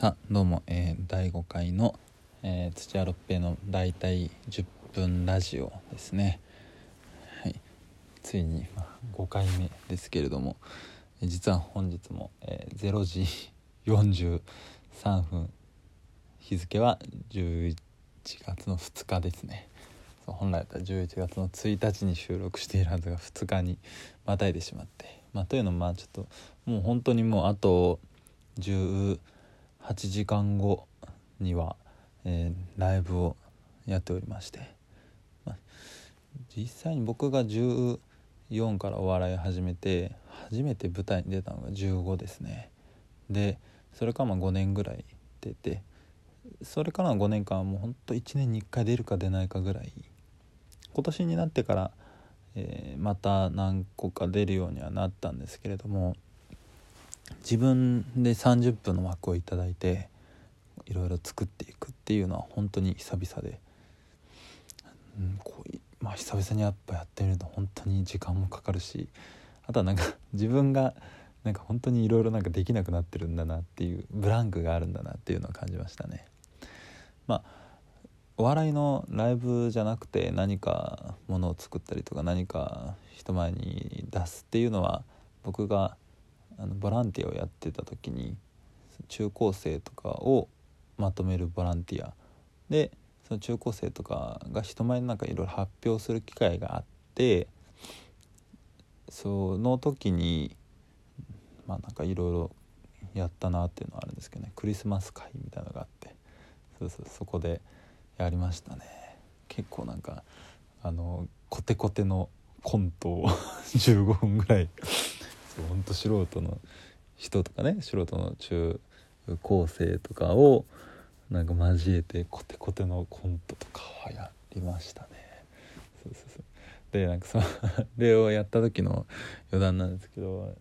さあどうも、えー、第5回の、えー、土屋六平の大体10分ラジオですね。はい。ついに、まあ、5回目ですけれども実は本日も、えー、0時43分日付は11月の2日ですね。本来だったら11月の1日に収録しているはずが2日にまたいでしまって。まあというのもまあちょっともう本当にもうあと10 8時間後には、えー、ライブをやっておりまして、まあ、実際に僕が14からお笑い始めて初めて舞台に出たのが15ですね。でそれからま5年ぐらい出てそれからの5年間はもうほんと1年に1回出るか出ないかぐらい今年になってから、えー、また何個か出るようにはなったんですけれども自分で30分の枠を頂いていろいろ作っていくっていうのは本当に久々で、うん、こうまあ久々にやっぱやってみると本当に時間もかかるしあとはなんか 自分がなんか本当にいろいろなんかできなくなってるんだなっていうブランクがあるんだなっていうのを感じましたね。まあお笑いのライブじゃなくて何かものを作ったりとか何か人前に出すっていうのは僕があのボランティアをやってた時に中高生とかをまとめるボランティア。でその中高生とかが人前になんかいろいろ発表する機会があってその時にまあなんかいろいろやったなっていうのはあるんですけどね。クリスマス会みたいなのがあって。そうそうそこでやりましたね。結構なんかあのコテコテのコントを 15分ぐらいほんと素人の人とかね素人の中高生とかをなんか交えてコテコテのコントとかはやりましたね。そうそうそうでなんかそ れをやった時の余談なんですけど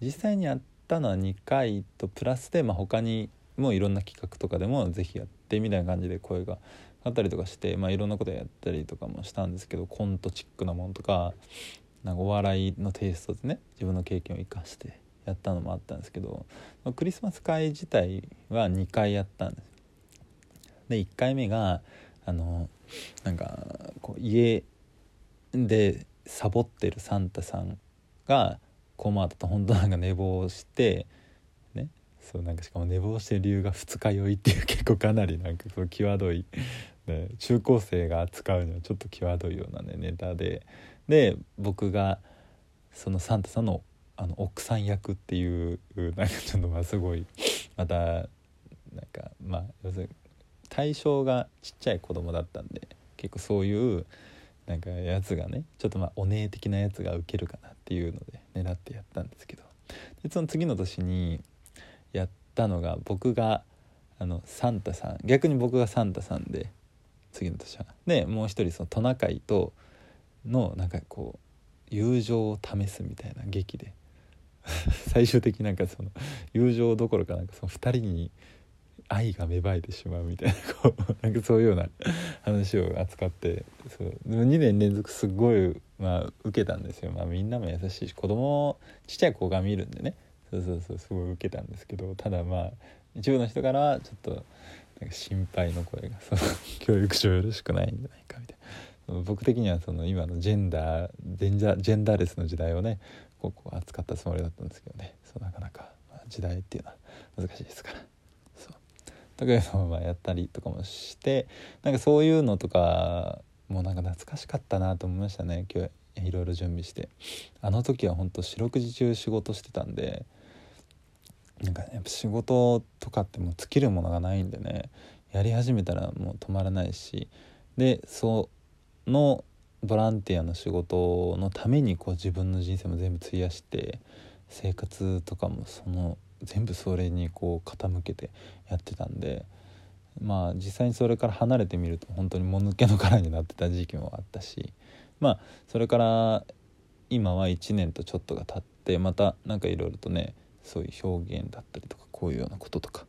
実際にやったのは2回とプラスで、まあ、他にもいろんな企画とかでも是非やってみたいな感じで声があったりとかして、まあ、いろんなことやったりとかもしたんですけどコントチックなものとかなんかお笑いのテイストでね自分の経験を生かしてやったのもあったんですけどクリスマス会自体は2回やったんですで1回目があのなんかこう家でサボってるサンタさんがコマートと本当なんか寝坊してねそうなんかしかも寝坊してる理由が二日酔いっていう結構かなりなんかそう際どい、ね、中高生が扱うにはちょっと際どいようなねネタでで僕がそのサンタさんのあの奥さん役っていうなんかちょっとまあすごいまたなんかまあ要するに対象がちっちゃい子供だったんで結構そういうなんかやつがねちょっとまあお姉的なやつがウケるかなっていうので狙ってやったんですけどでその次の年にやったのが僕があのサンタさん逆に僕がサンタさんで次の年は。でもう一人そのトナカイとのなんかこう友情を試すみたいな劇で。最終的なんかその友情どころかなんかその2人に愛が芽生えてしまうみたいなこうなんかそういうような話を扱ってそう2年連続すごい、まあ、受けたんですよ、まあ、みんなも優しいし子供ちっちゃい子が見るんでね。そうそうそうすごい受けたんですけど。ただまあ一部の人からはちょっとなんか心配の声が その 教育上よろしくないんじゃないかみたいな。僕的にはその今のジェンダージェンダージェンダーレスの時代をねここ扱ったつもりだったんですけどね。そうなかなか時代っていうのは難しいですから。そう。とかいうのをまあやったりとかもしてなんかそういうのとかもうなんか懐かしかったなと思いましたね。今日いろいろ準備して。あの時は本当四六時中仕事してたんでなんか、ね、やっぱ仕事とかってもう尽きるものがないんでね。やり始めたらもう止まらないし。でそうのボランティアの仕事のためにこう自分の人生も全部費やして生活とかもその全部それにこう傾けてやってたんでまあ実際にそれから離れてみると本当にもぬけの殻になってた時期もあったしまあそれから今は1年とちょっとが経ってまた何かいろいろとねそういう表現だったりとかこういうようなこととか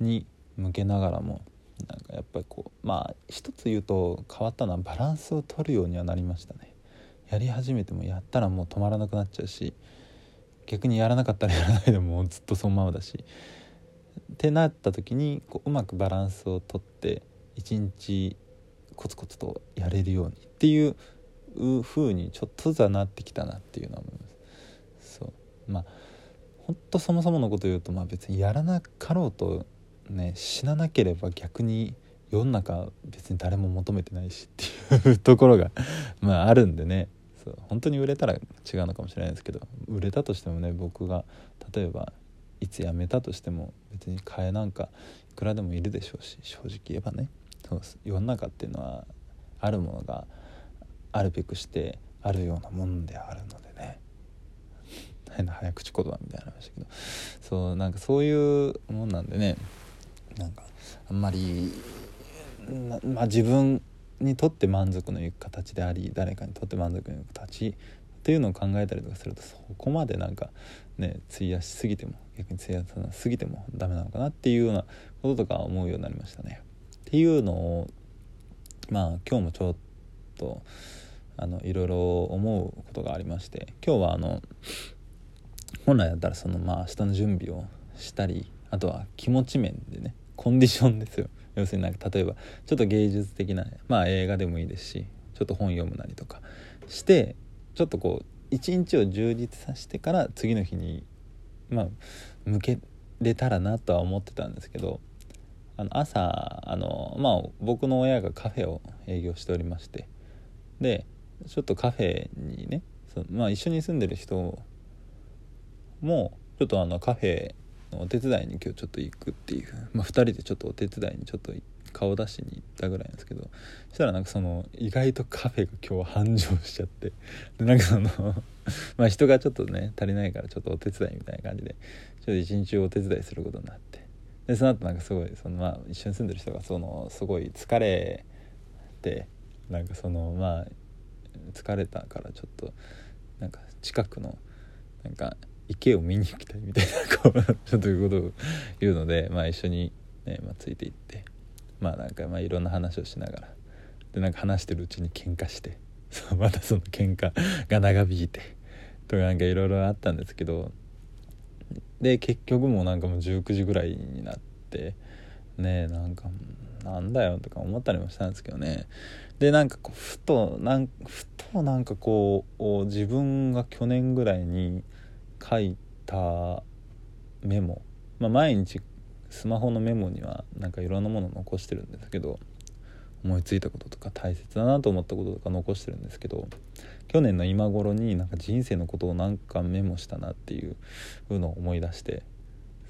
に向けながらもなんかやっぱりこうまあ一つ言うと変わったのはバランスを取るようにはなりましたね。やり始めてもやったらもう止まらなくなっちゃうし逆にやらなかったらやらないでもずっとそのままだし。ってなった時にこううまくバランスをとって一日コツコツとやれるようにっていう風にちょっとずつはなってきたなっていうのは思います。そう。まあ本当そもそものこと言うとまあ別にやらなかろうとね死ななければ逆に世の中別に誰も求めてないしっていうところが まああるんでね。そう本当に売れたら違うのかもしれないですけど売れたとしてもね僕が例えばいつ辞めたとしても別に替えなんかいくらでもいるでしょうし正直言えばね。そう世の中っていうのはあるものがあるべくしてあるようなもんであるのでね。変な早口言葉みたいな話だけど。そうなんかそういうもんなんでね。なんかあんまりまあ自分にとって満足のいく形であり誰かにとって満足のいく形っていうのを考えたりとかするとそこまでなんかね費やしすぎても逆に費やさなすぎてもダメなのかなっていうようなこととか思うようになりましたね。っていうのをまあ今日もちょっとあのいろいろ思うことがありまして今日はあの本来だったらそのまあ明日の準備をしたりあとは気持ち面でねコンディションですよ。要するになんか例えばちょっと芸術的な、まあ映画でもいいですしちょっと本読むなりとかしてちょっとこう一日を充実させてから次の日にまあ向けれたらなとは思ってたんですけどあの朝あのまあ僕の親がカフェを営業しておりましてでちょっとカフェにねそのまあ、一緒に住んでる人もちょっとあのカフェのお手伝いに今日ちょっと行くっていう、まあ、2人でちょっとお手伝いにちょっと顔出しに行ったぐらいなんですけどそしたらなんかその意外とカフェが今日繁盛しちゃってでなんかその まあ人がちょっとね足りないからちょっとお手伝いみたいな感じでちょっと一日中お手伝いすることになってでその後なんかすごいそのまあ一緒に住んでる人がそのすごい疲れてなんかそのまあ疲れたからちょっとなんか近くのなんか池を見に行きたいみたいなこうちょっということを言うので、まあ、一緒に、ねまあ、ついていってまあなんかまあいろんな話をしながら。でなんか話してるうちに喧嘩して そうまたその喧嘩が長引いてとかなんかいろいろあったんですけどで結局もうなんかもう19時ぐらいになってねなんかなんだよとか思ったりもしたんですけどね。でなんかこうふとなんふとなんかこう自分が去年ぐらいに書いたメモ、まあ、毎日スマホのメモにはなんかいろんなもの残してるんですけど思いついたこととか大切だなと思ったこととか残してるんですけど去年の今頃になんか人生のことをなんかメモしたなっていうのを思い出して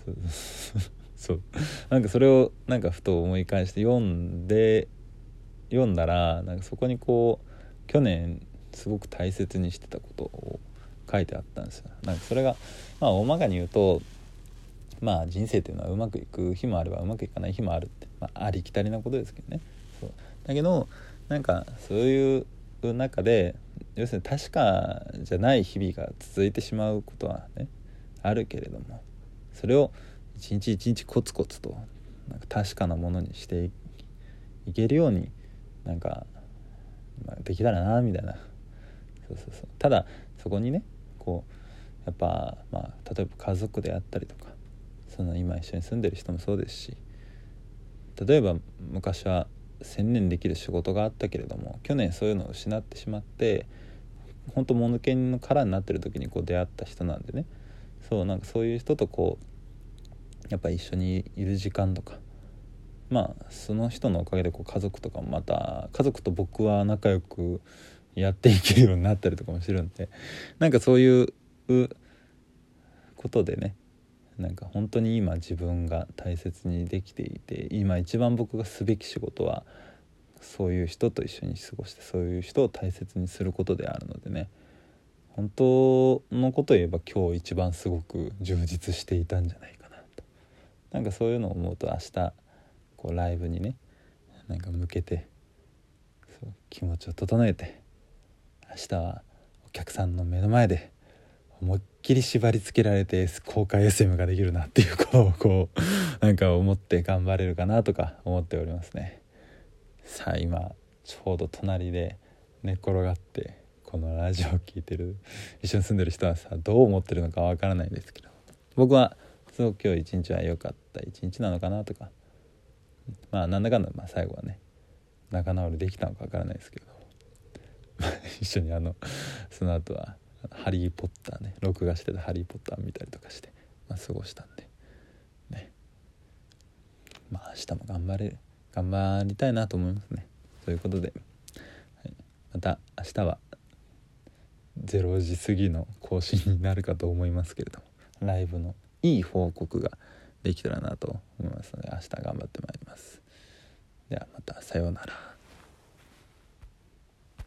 そう。なんかそれをなんかふと思い返して読んで読んだらなんかそこにこう去年すごく大切にしてたことを書いてあったんですよ。なんかそれがまあ大まかに言うとまあ人生というのはうまくいく日もあればうまくいかない日もあるって、まあ、ありきたりなことですけどね。そうだけどなんかそういう中で要するに確かじゃない日々が続いてしまうことはねあるけれどもそれを一日一日コツコツとなんか確かなものにしていけるようになんか、まあ、できたらなみたいなそうそうそうただそこにねこうやっぱ、まあ、例えば家族であったりとかその今一緒に住んでる人もそうですし例えば昔は専念できる仕事があったけれども去年そういうのを失ってしまって本当物件の殻になってる時にこう出会った人なんでね。そうなんかそういう人とこうやっぱ一緒にいる時間とかまあその人のおかげでこう家族とかもまた家族と僕は仲良くやっていけるようになったりとかもしてるんでなんかそういうことでねなんか本当に今自分が大切にできていて今一番僕がすべき仕事はそういう人と一緒に過ごしてそういう人を大切にすることであるのでね本当のことを言えば今日一番すごく充実していたんじゃないかなと。なんかそういうのを思うと明日こうライブにねなんか向けて気持ちを整えて明日はお客さんの目の前で思いっきり縛り付けられて公開 SM ができるなっていうことをこう なんか思って頑張れるかなとか思っておりますね。さあ今ちょうど隣で寝っ転がってこのラジオを聴いてる一緒に住んでる人はさどう思ってるのかわからないですけど僕はすごく今日一日は良かった一日なのかなとかまあなんだかんだまあ最後はね仲直りできたのかわからないですけど 一緒にあのその後は「ハリー・ポッターね」録画してた「ハリー・ポッター」見たりとかして、まあ、過ごしたんで。ね。まあ明日も頑張れる。頑張りたいなと思いますね。ということで、はい、また明日は0時過ぎの更新になるかと思いますけれどもライブのいい報告ができたらなと思いますので明日頑張ってまいります。ではまたさようなら。